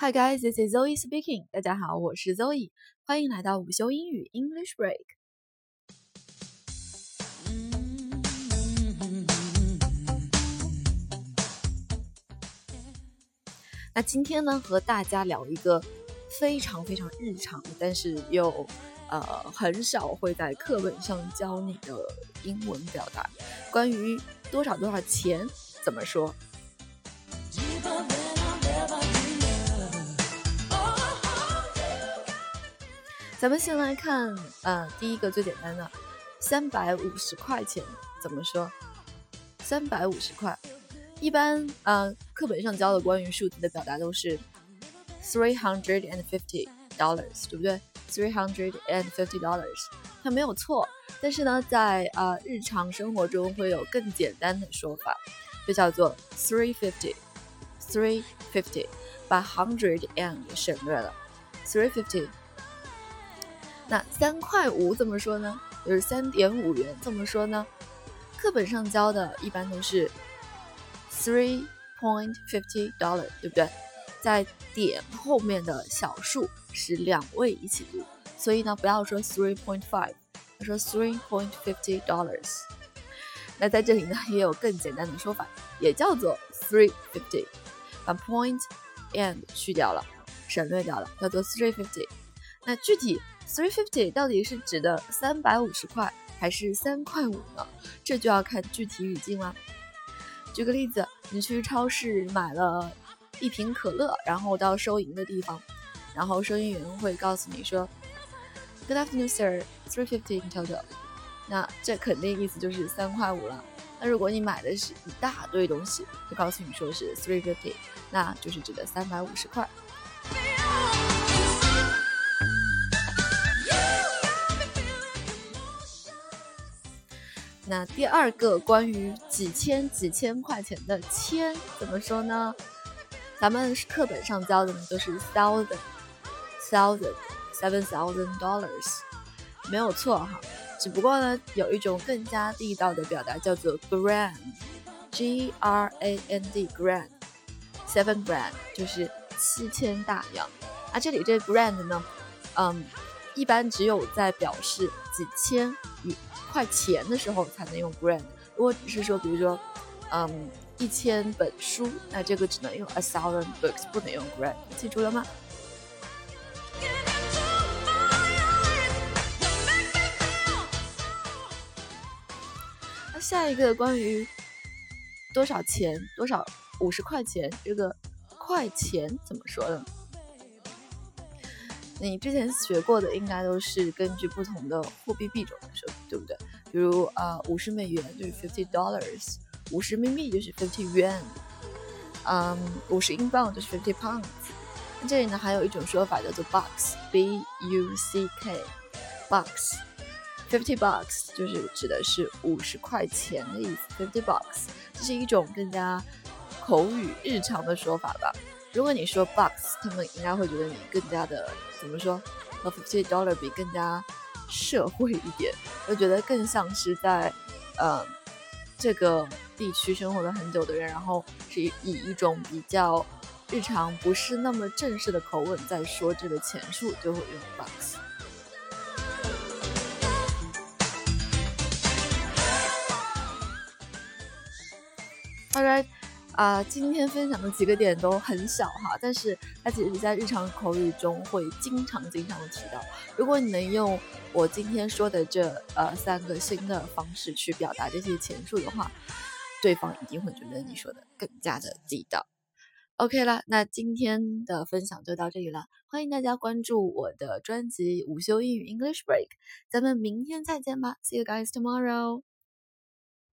Hi guys, this is Zoe speaking. 大家好，我是 Zoe，欢迎来到午休英语 English Break。那今天呢，和大家聊一个非常非常日常，但是又呃很少会在课本上教你的英文表达，关于多少多少钱怎么说。咱们先来看，呃，第一个最简单的，三百五十块钱怎么说？三百五十块，一般呃，课本上教的关于数字的表达都是 three hundred and fifty dollars，对不对？three hundred and fifty dollars，它没有错。但是呢，在呃日常生活中会有更简单的说法，就叫做 three fifty，three fifty，把 hundred and 省略了，three fifty。那三块五怎么说呢？就是三点五元怎么说呢？课本上教的一般都是 three point fifty dollar，对不对？在点后面的小数是两位一起读，所以呢，不要说 three point five，要说 three point fifty dollars。那在这里呢，也有更简单的说法，也叫做 three fifty，把 point and 去掉了，省略掉了，叫做 three fifty。那具体 three fifty 到底是指的三百五十块还是三块五呢？这就要看具体语境了。举个例子，你去超市买了一瓶可乐，然后到收银的地方，然后收银员会告诉你说，Good afternoon, sir. Three fifty in total. 那这肯定意思就是三块五了。那如果你买的是一大堆东西，就告诉你说是 three fifty，那就是指的三百五十块。那第二个关于几千几千块钱的千怎么说呢？咱们课本上教的呢都是 thousand thousand seven thousand dollars，没有错哈。只不过呢，有一种更加地道的表达叫做 grand，g r a n d grand seven grand 就是七千大洋。啊，这里这 grand 呢，嗯，一般只有在表示几千与块钱的时候才能用 grand，如果只是说，比如说，嗯，一千本书，那这个只能用 a thousand books，不能用 grand，记住了吗？那下一个关于多少钱，多少五十块钱，这个块钱怎么说呢？你之前学过的应该都是根据不同的货币币种来说，对不对？比如啊，五十美元就是 fifty dollars，五十人民币就是 fifty yuan，嗯，五十英镑就是 fifty pounds。这里呢，还有一种说法叫做 bucks，b u c k，bucks，fifty bucks 就是指的是五十块钱的意思，fifty bucks，这是一种更加口语日常的说法吧。如果你说 bucks，他们应该会觉得你更加的怎么说？和 fifty dollar 比更加社会一点，会觉得更像是在呃这个地区生活了很久的人，然后是以一种比较日常、不是那么正式的口吻在说这个钱数，就会用 bucks。All 啊，今天分享的几个点都很小哈，但是它其实在日常口语中会经常经常的提到。如果你能用我今天说的这呃三个新的方式去表达这些钱数的话，对方一定会觉得你说的更加的地道。OK 了，那今天的分享就到这里了，欢迎大家关注我的专辑午休英语 English Break，咱们明天再见吧，See you guys tomorrow。